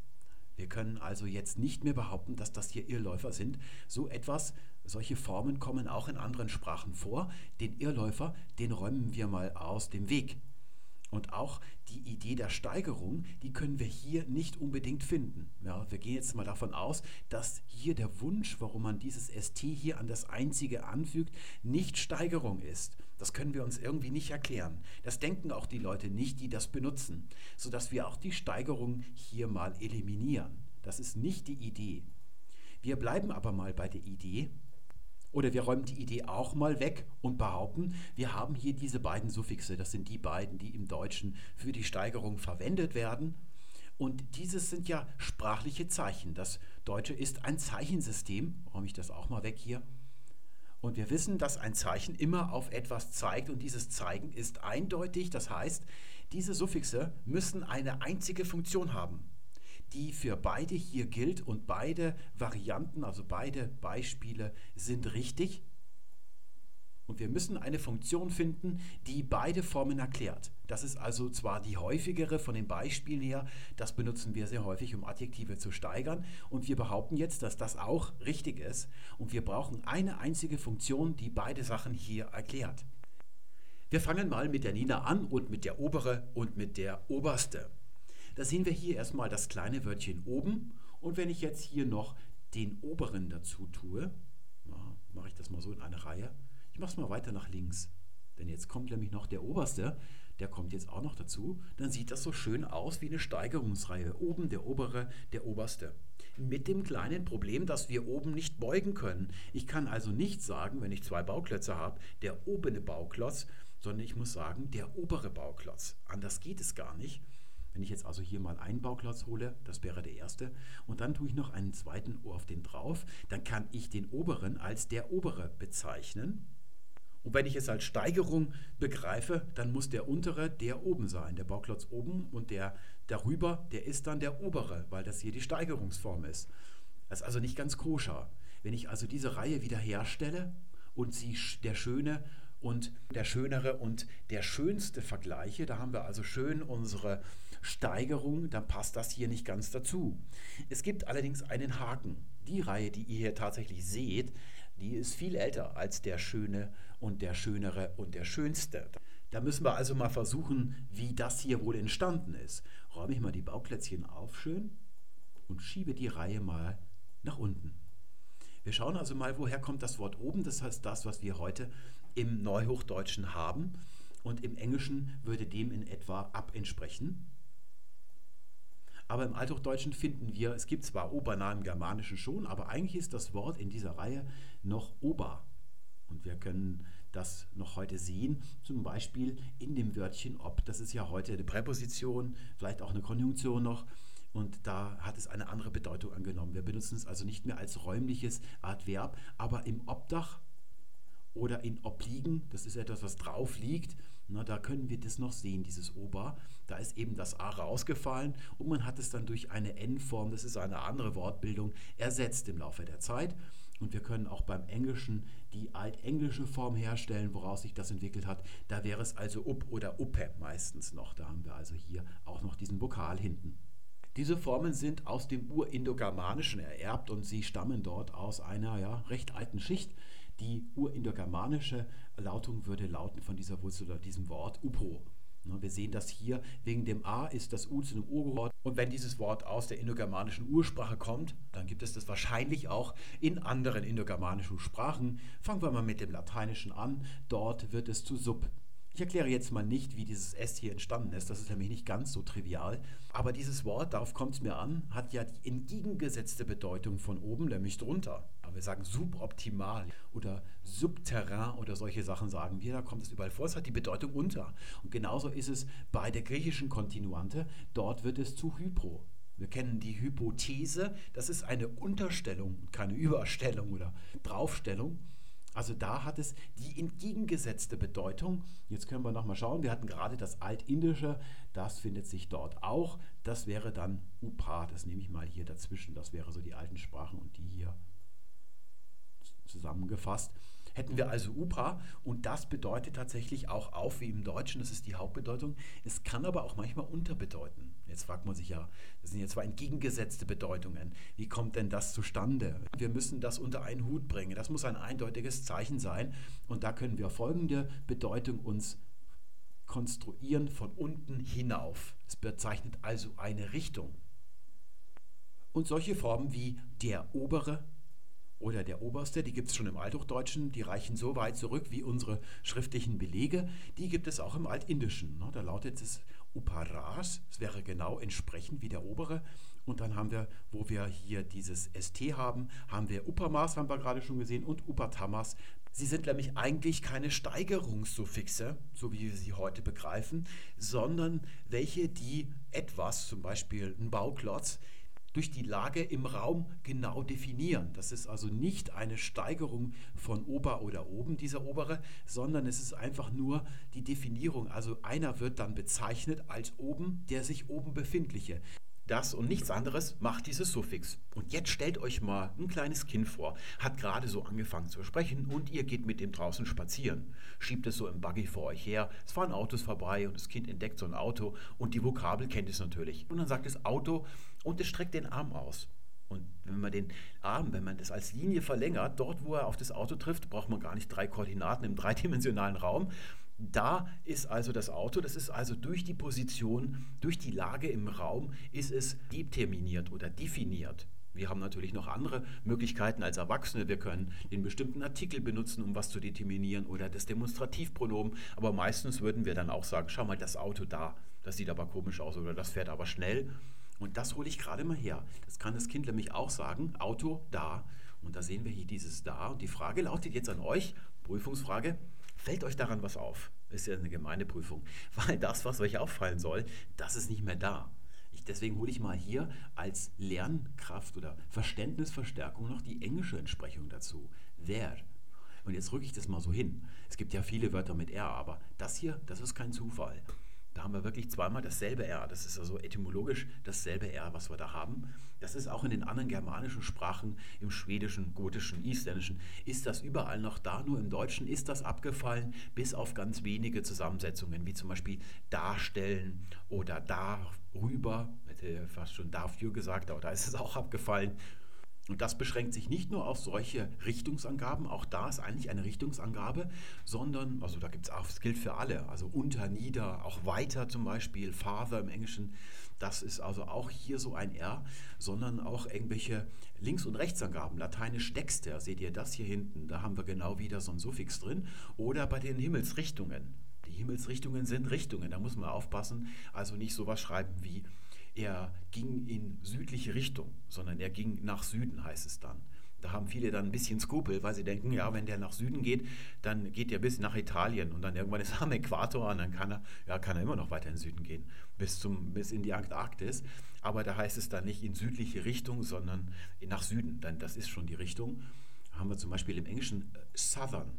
Wir können also jetzt nicht mehr behaupten, dass das hier Irrläufer sind. So etwas, solche Formen kommen auch in anderen Sprachen vor. Den Irrläufer, den räumen wir mal aus dem Weg. Und auch die Idee der Steigerung, die können wir hier nicht unbedingt finden. Ja, wir gehen jetzt mal davon aus, dass hier der Wunsch, warum man dieses ST hier an das Einzige anfügt, nicht Steigerung ist. Das können wir uns irgendwie nicht erklären. Das denken auch die Leute nicht, die das benutzen, sodass wir auch die Steigerung hier mal eliminieren. Das ist nicht die Idee. Wir bleiben aber mal bei der Idee, oder wir räumen die Idee auch mal weg und behaupten, wir haben hier diese beiden Suffixe. Das sind die beiden, die im Deutschen für die Steigerung verwendet werden. Und dieses sind ja sprachliche Zeichen. Das Deutsche ist ein Zeichensystem. Räume ich das auch mal weg hier. Und wir wissen, dass ein Zeichen immer auf etwas zeigt und dieses Zeigen ist eindeutig. Das heißt, diese Suffixe müssen eine einzige Funktion haben die für beide hier gilt und beide Varianten, also beide Beispiele sind richtig. Und wir müssen eine Funktion finden, die beide Formen erklärt. Das ist also zwar die häufigere von den Beispielen her, das benutzen wir sehr häufig, um Adjektive zu steigern. Und wir behaupten jetzt, dass das auch richtig ist. Und wir brauchen eine einzige Funktion, die beide Sachen hier erklärt. Wir fangen mal mit der Nina an und mit der obere und mit der oberste. Da sehen wir hier erstmal das kleine Wörtchen oben. Und wenn ich jetzt hier noch den oberen dazu tue, mache ich das mal so in eine Reihe. Ich mache es mal weiter nach links. Denn jetzt kommt nämlich noch der oberste, der kommt jetzt auch noch dazu. Dann sieht das so schön aus wie eine Steigerungsreihe. Oben der obere, der oberste. Mit dem kleinen Problem, dass wir oben nicht beugen können. Ich kann also nicht sagen, wenn ich zwei Bauklötze habe, der obere Bauklotz, sondern ich muss sagen, der obere Bauklotz. Anders geht es gar nicht. Wenn ich jetzt also hier mal einen Bauklotz hole, das wäre der erste, und dann tue ich noch einen zweiten auf den drauf, dann kann ich den oberen als der obere bezeichnen. Und wenn ich es als Steigerung begreife, dann muss der untere der oben sein, der Bauklotz oben und der darüber, der ist dann der obere, weil das hier die Steigerungsform ist. Das ist also nicht ganz koscher. Wenn ich also diese Reihe wieder herstelle und sie der Schöne und der Schönere und der Schönste vergleiche, da haben wir also schön unsere Steigerung, dann passt das hier nicht ganz dazu. Es gibt allerdings einen Haken. Die Reihe, die ihr hier tatsächlich seht, die ist viel älter als der Schöne und der Schönere und der Schönste. Da müssen wir also mal versuchen, wie das hier wohl entstanden ist. Räume ich mal die Bauklötzchen auf schön und schiebe die Reihe mal nach unten. Wir schauen also mal, woher kommt das Wort oben. Das heißt das, was wir heute im Neuhochdeutschen haben. Und im Englischen würde dem in etwa ab entsprechen. Aber im Althochdeutschen finden wir, es gibt zwar Ober im Germanischen schon, aber eigentlich ist das Wort in dieser Reihe noch Ober. Und wir können das noch heute sehen, zum Beispiel in dem Wörtchen ob. Das ist ja heute eine Präposition, vielleicht auch eine Konjunktion noch. Und da hat es eine andere Bedeutung angenommen. Wir benutzen es also nicht mehr als räumliches Adverb, aber im Obdach oder in Obliegen, das ist etwas, was drauf liegt, na, da können wir das noch sehen, dieses Ober. Da ist eben das A rausgefallen und man hat es dann durch eine N-Form, das ist eine andere Wortbildung, ersetzt im Laufe der Zeit. Und wir können auch beim Englischen die altenglische Form herstellen, woraus sich das entwickelt hat. Da wäre es also up oder uppe meistens noch. Da haben wir also hier auch noch diesen Vokal hinten. Diese Formen sind aus dem Urindogermanischen ererbt und sie stammen dort aus einer ja, recht alten Schicht. Die urindogermanische Lautung würde lauten von dieser Wurzel oder diesem Wort Upo. Ne, wir sehen das hier, wegen dem A ist das U zu einem U geworden. Und wenn dieses Wort aus der indogermanischen Ursprache kommt, dann gibt es das wahrscheinlich auch in anderen indogermanischen Sprachen. Fangen wir mal mit dem Lateinischen an. Dort wird es zu Sub. Ich erkläre jetzt mal nicht, wie dieses S hier entstanden ist. Das ist nämlich nicht ganz so trivial. Aber dieses Wort, darauf kommt es mir an, hat ja die entgegengesetzte Bedeutung von oben, nämlich drunter. Aber wir sagen suboptimal oder subterrain oder solche Sachen sagen wir, da kommt es überall vor. Es hat die Bedeutung unter. Und genauso ist es bei der griechischen Kontinuante. Dort wird es zu hypro. Wir kennen die Hypothese, das ist eine Unterstellung, keine Überstellung oder Draufstellung. Also da hat es die entgegengesetzte Bedeutung. Jetzt können wir nochmal schauen. Wir hatten gerade das Altindische, das findet sich dort auch. Das wäre dann Upa, das nehme ich mal hier dazwischen. Das wäre so die alten Sprachen und die hier zusammengefasst. Hätten wir also UPA und das bedeutet tatsächlich auch auf wie im Deutschen, das ist die Hauptbedeutung. Es kann aber auch manchmal unterbedeuten. Jetzt fragt man sich ja, das sind jetzt zwei entgegengesetzte Bedeutungen. Wie kommt denn das zustande? Wir müssen das unter einen Hut bringen. Das muss ein eindeutiges Zeichen sein. Und da können wir folgende Bedeutung uns konstruieren von unten hinauf. Es bezeichnet also eine Richtung. Und solche Formen wie der obere, oder der oberste, die gibt es schon im Althochdeutschen, die reichen so weit zurück wie unsere schriftlichen Belege. Die gibt es auch im Altindischen. Ne? Da lautet es Uparas, das wäre genau entsprechend wie der obere. Und dann haben wir, wo wir hier dieses ST haben, haben wir Upamas, haben wir gerade schon gesehen, und Upatamas. Sie sind nämlich eigentlich keine Steigerungssuffixe, so wie wir sie heute begreifen, sondern welche, die etwas, zum Beispiel ein Bauklotz, durch die Lage im Raum genau definieren. Das ist also nicht eine Steigerung von Ober oder oben, dieser obere, sondern es ist einfach nur die Definierung. Also einer wird dann bezeichnet als oben, der sich oben befindliche. Das und nichts anderes macht dieses Suffix. Und jetzt stellt euch mal ein kleines Kind vor, hat gerade so angefangen zu sprechen und ihr geht mit dem draußen spazieren. Schiebt es so im Buggy vor euch her, es fahren Autos vorbei und das Kind entdeckt so ein Auto und die Vokabel kennt es natürlich. Und dann sagt es Auto und es streckt den Arm aus. Und wenn man den Arm, wenn man das als Linie verlängert, dort wo er auf das Auto trifft, braucht man gar nicht drei Koordinaten im dreidimensionalen Raum, da ist also das Auto, das ist also durch die Position, durch die Lage im Raum, ist es determiniert oder definiert. Wir haben natürlich noch andere Möglichkeiten als Erwachsene. Wir können den bestimmten Artikel benutzen, um was zu determinieren oder das Demonstrativpronomen. Aber meistens würden wir dann auch sagen, schau mal, das Auto da, das sieht aber komisch aus oder das fährt aber schnell. Und das hole ich gerade mal her. Das kann das Kind nämlich auch sagen, Auto da. Und da sehen wir hier dieses da. Und die Frage lautet jetzt an euch, Prüfungsfrage, Fällt euch daran was auf? Ist ja eine gemeine Prüfung. [LAUGHS] Weil das, was euch auffallen soll, das ist nicht mehr da. Ich, deswegen hole ich mal hier als Lernkraft oder Verständnisverstärkung noch die englische Entsprechung dazu. There. Und jetzt rücke ich das mal so hin. Es gibt ja viele Wörter mit R, aber das hier, das ist kein Zufall. Da haben wir wirklich zweimal dasselbe R. Das ist also etymologisch dasselbe R, was wir da haben. Das ist auch in den anderen germanischen Sprachen, im Schwedischen, Gotischen, Isländischen, ist das überall noch da. Nur im Deutschen ist das abgefallen, bis auf ganz wenige Zusammensetzungen, wie zum Beispiel darstellen oder darüber. Hätte fast schon dafür gesagt, aber da ist es auch abgefallen. Und das beschränkt sich nicht nur auf solche Richtungsangaben, auch da ist eigentlich eine Richtungsangabe, sondern, also da gibt es auch, es gilt für alle, also unter, nieder, auch weiter zum Beispiel, farther im Englischen, das ist also auch hier so ein R, sondern auch irgendwelche Links- und Rechtsangaben, lateinisch dexter, seht ihr das hier hinten, da haben wir genau wieder so ein Suffix drin, oder bei den Himmelsrichtungen. Die Himmelsrichtungen sind Richtungen, da muss man aufpassen, also nicht sowas schreiben wie er ging in südliche Richtung, sondern er ging nach Süden, heißt es dann. Da haben viele dann ein bisschen Skrupel, weil sie denken, ja, wenn der nach Süden geht, dann geht er bis nach Italien und dann irgendwann ist er am Äquator und dann kann er, ja, kann er immer noch weiter in den Süden gehen, bis, zum, bis in die Antarktis. Aber da heißt es dann nicht in südliche Richtung, sondern nach Süden. Dann, das ist schon die Richtung. Da haben wir zum Beispiel im Englischen äh, Southern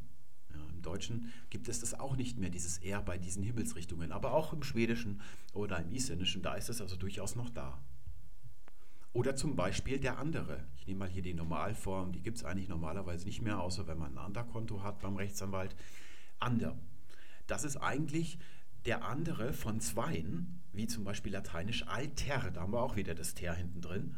ja, Im Deutschen gibt es das auch nicht mehr, dieses R bei diesen Himmelsrichtungen. Aber auch im Schwedischen oder im Isländischen, da ist es also durchaus noch da. Oder zum Beispiel der andere. Ich nehme mal hier die Normalform, die gibt es eigentlich normalerweise nicht mehr, außer wenn man ein Anderkonto hat beim Rechtsanwalt. Ander. Das ist eigentlich der andere von zweien, wie zum Beispiel lateinisch alter, da haben wir auch wieder das ter hinten drin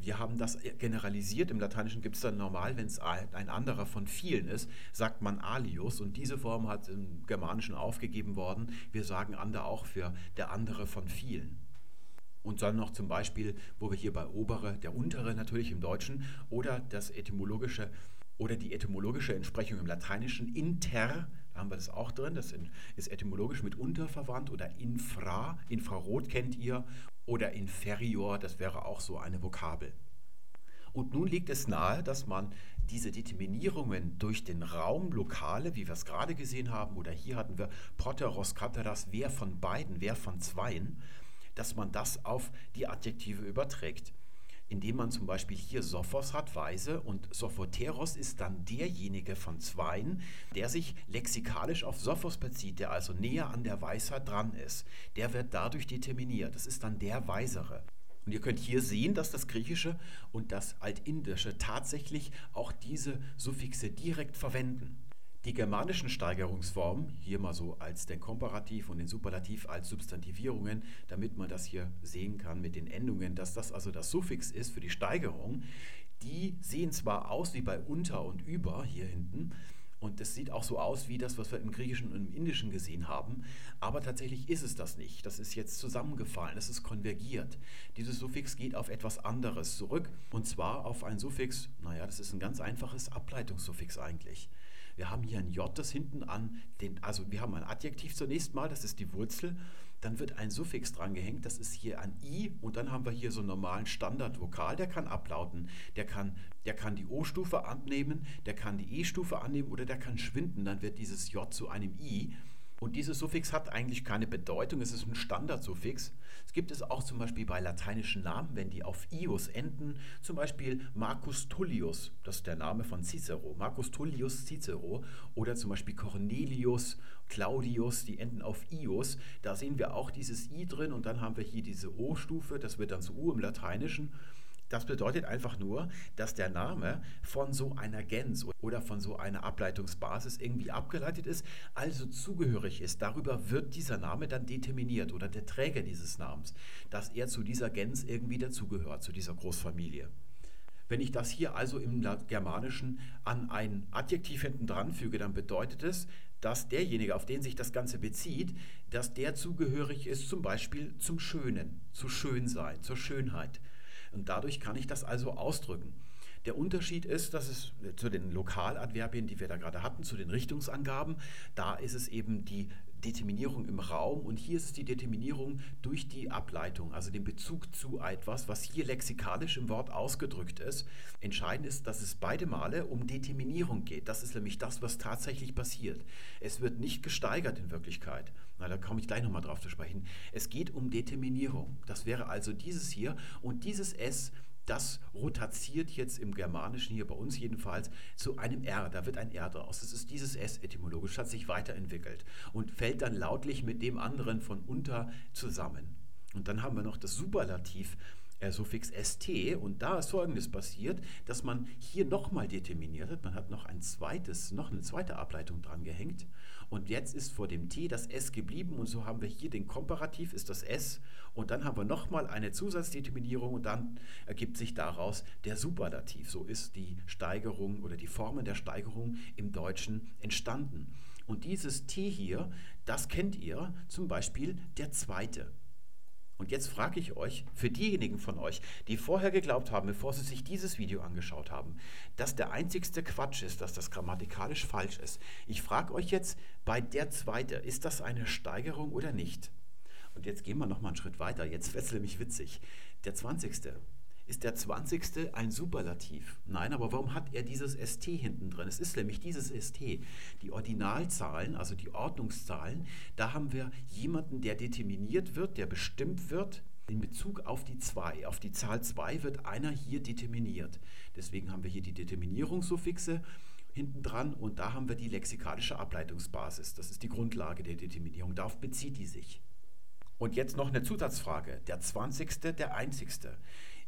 wir haben das generalisiert. Im Lateinischen gibt es dann normal, wenn es ein anderer von vielen ist, sagt man alius. Und diese Form hat im Germanischen aufgegeben worden. Wir sagen ander auch für der andere von vielen. Und dann noch zum Beispiel, wo wir hier bei obere, der untere natürlich im Deutschen oder das etymologische oder die etymologische Entsprechung im Lateinischen inter, da haben wir das auch drin, das ist etymologisch mit unter verwandt oder infra, Infrarot kennt ihr oder inferior, das wäre auch so eine Vokabel. Und nun liegt es nahe, dass man diese Determinierungen durch den Raum Lokale, wie wir es gerade gesehen haben, oder hier hatten wir Proteros, Kateras, wer von beiden, wer von zweien, dass man das auf die Adjektive überträgt indem man zum Beispiel hier Sophos hat, Weise, und Sophoteros ist dann derjenige von Zweien, der sich lexikalisch auf Sophos bezieht, der also näher an der Weisheit dran ist. Der wird dadurch determiniert. Das ist dann der Weisere. Und ihr könnt hier sehen, dass das Griechische und das Altindische tatsächlich auch diese Suffixe direkt verwenden. Die germanischen Steigerungsformen, hier mal so als den Komparativ und den Superlativ als Substantivierungen, damit man das hier sehen kann mit den Endungen, dass das also das Suffix ist für die Steigerung, die sehen zwar aus wie bei unter und über hier hinten, und das sieht auch so aus wie das, was wir im Griechischen und im Indischen gesehen haben. Aber tatsächlich ist es das nicht. Das ist jetzt zusammengefallen, es ist konvergiert. Dieses Suffix geht auf etwas anderes zurück. Und zwar auf ein Suffix, naja, das ist ein ganz einfaches Ableitungssuffix eigentlich. Wir haben hier ein J, das hinten an den, also wir haben ein Adjektiv zunächst mal, das ist die Wurzel. Dann wird ein Suffix dran gehängt, das ist hier ein I. Und dann haben wir hier so einen normalen Standardvokal, der kann ablauten, der kann, der kann die O-Stufe annehmen, der kann die E-Stufe annehmen oder der kann schwinden, dann wird dieses J zu einem I und dieses Suffix hat eigentlich keine Bedeutung, es ist ein Standardsuffix. Es gibt es auch zum Beispiel bei lateinischen Namen, wenn die auf ius enden, zum Beispiel Marcus Tullius, das ist der Name von Cicero, Marcus Tullius Cicero oder zum Beispiel Cornelius, Claudius, die enden auf ius. Da sehen wir auch dieses i drin und dann haben wir hier diese O-Stufe, das wird dann zu U im Lateinischen. Das bedeutet einfach nur, dass der Name von so einer Gens oder von so einer Ableitungsbasis irgendwie abgeleitet ist, also zugehörig ist. Darüber wird dieser Name dann determiniert oder der Träger dieses Namens, dass er zu dieser Gens irgendwie dazugehört, zu dieser Großfamilie. Wenn ich das hier also im Germanischen an ein Adjektiv hinten dran füge, dann bedeutet es, dass derjenige, auf den sich das Ganze bezieht, dass der zugehörig ist zum Beispiel zum Schönen, zu Schönsein, zur Schönheit. Und dadurch kann ich das also ausdrücken. Der Unterschied ist, dass es zu den Lokaladverbien, die wir da gerade hatten, zu den Richtungsangaben, da ist es eben die Determinierung im Raum und hier ist es die Determinierung durch die Ableitung, also den Bezug zu etwas, was hier lexikalisch im Wort ausgedrückt ist. Entscheidend ist, dass es beide Male um Determinierung geht. Das ist nämlich das, was tatsächlich passiert. Es wird nicht gesteigert in Wirklichkeit. Na, da komme ich gleich nochmal drauf zu sprechen. Es geht um Determinierung. Das wäre also dieses hier und dieses S das rotaziert jetzt im Germanischen, hier bei uns jedenfalls, zu einem R. Da wird ein R draus. Das ist dieses S etymologisch, hat sich weiterentwickelt und fällt dann lautlich mit dem anderen von unter zusammen. Und dann haben wir noch das Superlativ Suffix st und da ist folgendes passiert, dass man hier nochmal determiniert hat, man hat noch ein zweites, noch eine zweite Ableitung dran gehängt. Und jetzt ist vor dem t das s geblieben. Und so haben wir hier den Komparativ ist das s. Und dann haben wir nochmal eine Zusatzdeterminierung. Und dann ergibt sich daraus der Superlativ. So ist die Steigerung oder die Formen der Steigerung im Deutschen entstanden. Und dieses T hier, das kennt ihr. Zum Beispiel der zweite. Und jetzt frage ich euch, für diejenigen von euch, die vorher geglaubt haben, bevor sie sich dieses Video angeschaut haben, dass der einzigste Quatsch ist, dass das grammatikalisch falsch ist. Ich frage euch jetzt, bei der zweite, ist das eine Steigerung oder nicht? Und jetzt gehen wir noch mal einen Schritt weiter. Jetzt wird es nämlich witzig. Der 20. Ist der 20. ein Superlativ? Nein, aber warum hat er dieses ST hinten drin? Es ist nämlich dieses ST. Die Ordinalzahlen, also die Ordnungszahlen, da haben wir jemanden, der determiniert wird, der bestimmt wird. In Bezug auf die 2, auf die Zahl 2 wird einer hier determiniert. Deswegen haben wir hier die Determinierungssuffixe hinten dran und da haben wir die lexikalische Ableitungsbasis. Das ist die Grundlage der Determinierung. Darauf bezieht die sich. Und jetzt noch eine Zusatzfrage. Der 20. der einzigste.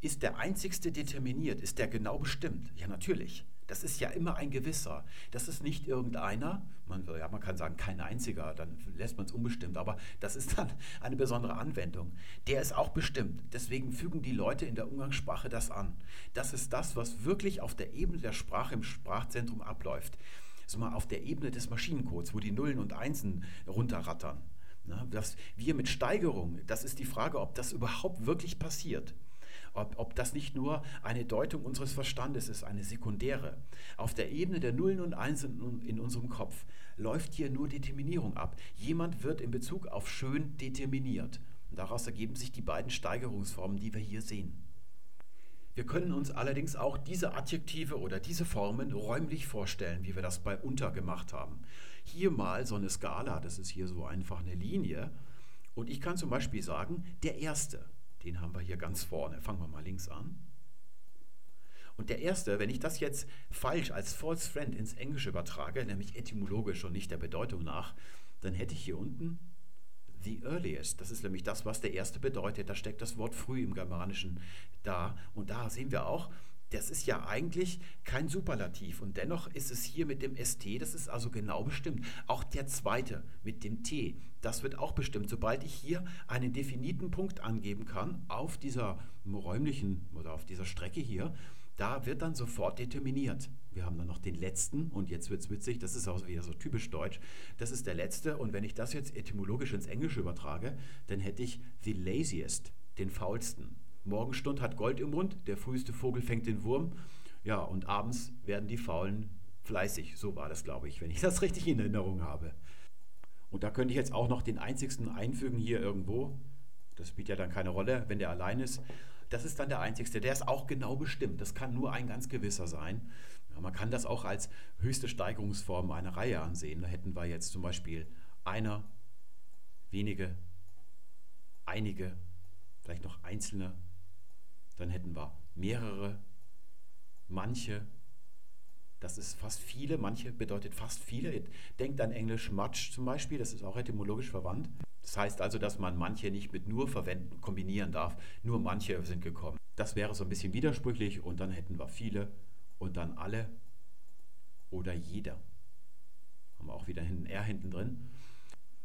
Ist der einzigste determiniert? Ist der genau bestimmt? Ja, natürlich. Das ist ja immer ein Gewisser. Das ist nicht irgendeiner. Man, ja, man kann sagen, kein einziger, dann lässt man es unbestimmt. Aber das ist dann [LAUGHS] eine besondere Anwendung. Der ist auch bestimmt. Deswegen fügen die Leute in der Umgangssprache das an. Das ist das, was wirklich auf der Ebene der Sprache im Sprachzentrum abläuft. Also mal auf der Ebene des Maschinencodes, wo die Nullen und Einsen runterrattern. Na, dass wir mit Steigerung, das ist die Frage, ob das überhaupt wirklich passiert. Ob, ob das nicht nur eine Deutung unseres Verstandes ist, eine sekundäre. Auf der Ebene der Nullen und Einsen in unserem Kopf läuft hier nur Determinierung ab. Jemand wird in Bezug auf schön determiniert. Und daraus ergeben sich die beiden Steigerungsformen, die wir hier sehen. Wir können uns allerdings auch diese Adjektive oder diese Formen räumlich vorstellen, wie wir das bei unter gemacht haben. Hier mal so eine Skala, das ist hier so einfach eine Linie. Und ich kann zum Beispiel sagen, der Erste. Den haben wir hier ganz vorne. Fangen wir mal links an. Und der erste, wenn ich das jetzt falsch als false friend ins Englische übertrage, nämlich etymologisch und nicht der Bedeutung nach, dann hätte ich hier unten the earliest. Das ist nämlich das, was der erste bedeutet. Da steckt das Wort früh im Germanischen da. Und da sehen wir auch, das ist ja eigentlich kein Superlativ und dennoch ist es hier mit dem ST, das ist also genau bestimmt. Auch der zweite mit dem T, das wird auch bestimmt. Sobald ich hier einen definiten Punkt angeben kann auf dieser räumlichen oder auf dieser Strecke hier, da wird dann sofort determiniert. Wir haben dann noch den letzten und jetzt wird es witzig, das ist auch wieder so typisch deutsch. Das ist der letzte und wenn ich das jetzt etymologisch ins Englische übertrage, dann hätte ich the laziest, den faulsten. Morgenstund hat Gold im Mund, der früheste Vogel fängt den Wurm. Ja, und abends werden die Faulen fleißig. So war das, glaube ich, wenn ich das richtig in Erinnerung habe. Und da könnte ich jetzt auch noch den einzigsten einfügen hier irgendwo. Das spielt ja dann keine Rolle, wenn der allein ist. Das ist dann der einzigste. Der ist auch genau bestimmt. Das kann nur ein ganz gewisser sein. Ja, man kann das auch als höchste Steigerungsform einer Reihe ansehen. Da hätten wir jetzt zum Beispiel einer, wenige, einige, vielleicht noch einzelne, dann hätten wir mehrere, manche, das ist fast viele, manche bedeutet fast viele. Denkt an Englisch much zum Beispiel, das ist auch etymologisch verwandt. Das heißt also, dass man manche nicht mit nur verwenden, kombinieren darf. Nur manche sind gekommen. Das wäre so ein bisschen widersprüchlich und dann hätten wir viele und dann alle oder jeder. Haben wir auch wieder hinten R hinten drin.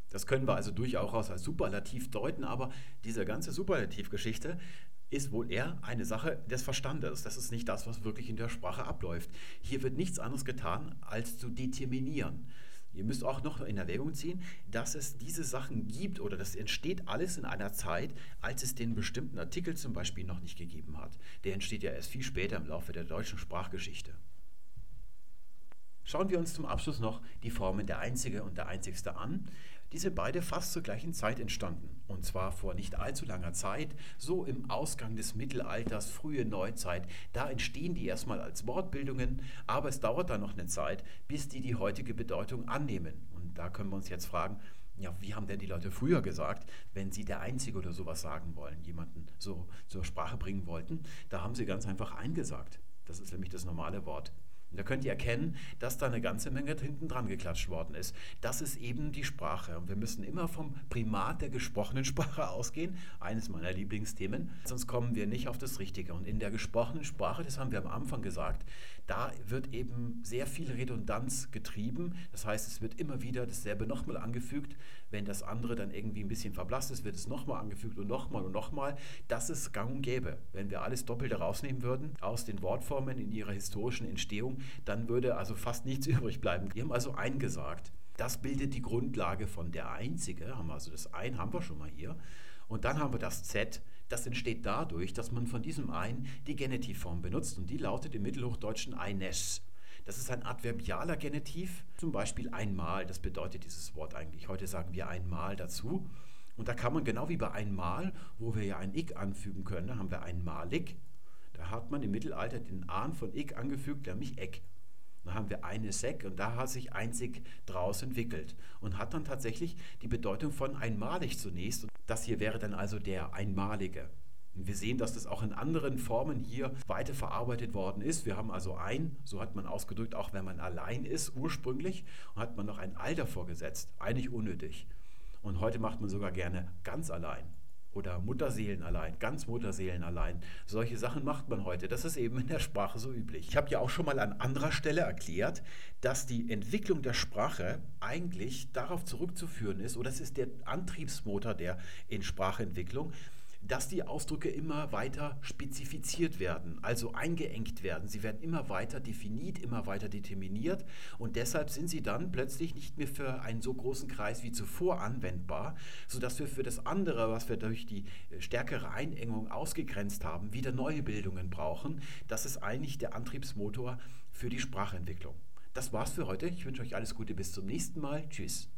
Das können wir also durchaus als Superlativ deuten, aber diese ganze Superlativgeschichte, ist wohl eher eine Sache des Verstandes. Das ist nicht das, was wirklich in der Sprache abläuft. Hier wird nichts anderes getan, als zu determinieren. Ihr müsst auch noch in Erwägung ziehen, dass es diese Sachen gibt oder das entsteht alles in einer Zeit, als es den bestimmten Artikel zum Beispiel noch nicht gegeben hat. Der entsteht ja erst viel später im Laufe der deutschen Sprachgeschichte. Schauen wir uns zum Abschluss noch die Formen der Einzige und der Einzigste an. Die sind beide fast zur gleichen Zeit entstanden. Und zwar vor nicht allzu langer Zeit, so im Ausgang des Mittelalters, frühe Neuzeit. Da entstehen die erstmal als Wortbildungen, aber es dauert dann noch eine Zeit, bis die die heutige Bedeutung annehmen. Und da können wir uns jetzt fragen, ja, wie haben denn die Leute früher gesagt, wenn sie der Einzige oder sowas sagen wollen, jemanden so zur Sprache bringen wollten? Da haben sie ganz einfach eingesagt. Das ist nämlich das normale Wort. Da könnt ihr erkennen, dass da eine ganze Menge hinten dran geklatscht worden ist. Das ist eben die Sprache. Und wir müssen immer vom Primat der gesprochenen Sprache ausgehen. Eines meiner Lieblingsthemen. Sonst kommen wir nicht auf das Richtige. Und in der gesprochenen Sprache, das haben wir am Anfang gesagt, da wird eben sehr viel Redundanz getrieben. Das heißt, es wird immer wieder dasselbe nochmal angefügt. Wenn das andere dann irgendwie ein bisschen verblasst ist, wird es nochmal angefügt und nochmal und nochmal. Das ist gang und gäbe. Wenn wir alles Doppelte rausnehmen würden aus den Wortformen in ihrer historischen Entstehung, dann würde also fast nichts [LAUGHS] übrig bleiben. Wir haben also eingesagt. Das bildet die Grundlage von der Einzige. Haben wir also das Ein haben wir schon mal hier. Und dann haben wir das Z. Das entsteht dadurch, dass man von diesem Ein die Genitivform benutzt und die lautet im Mittelhochdeutschen eines. Das ist ein adverbialer Genitiv, zum Beispiel einmal, das bedeutet dieses Wort eigentlich. Heute sagen wir einmal dazu. Und da kann man genau wie bei einmal, wo wir ja ein Ik anfügen können, da haben wir einmalig. Da hat man im Mittelalter den Ahn von Ik angefügt, nämlich Eck. Da haben wir eine Sek und da hat sich einzig draus entwickelt und hat dann tatsächlich die Bedeutung von einmalig zunächst. Das hier wäre dann also der Einmalige. Wir sehen, dass das auch in anderen Formen hier weiter verarbeitet worden ist. Wir haben also ein, so hat man ausgedrückt, auch wenn man allein ist, ursprünglich, hat man noch ein All davor gesetzt. Eigentlich unnötig. Und heute macht man sogar gerne ganz allein oder Mutterseelen allein, ganz Mutterseelen allein. Solche Sachen macht man heute. Das ist eben in der Sprache so üblich. Ich habe ja auch schon mal an anderer Stelle erklärt, dass die Entwicklung der Sprache eigentlich darauf zurückzuführen ist, oder es ist der Antriebsmotor der in Sprachentwicklung, dass die Ausdrücke immer weiter spezifiziert werden, also eingeengt werden. Sie werden immer weiter definiert, immer weiter determiniert und deshalb sind sie dann plötzlich nicht mehr für einen so großen Kreis wie zuvor anwendbar, sodass wir für das andere, was wir durch die äh, stärkere Einengung ausgegrenzt haben, wieder neue Bildungen brauchen. Das ist eigentlich der Antriebsmotor für die Sprachentwicklung. Das war's für heute. Ich wünsche euch alles Gute bis zum nächsten Mal. Tschüss.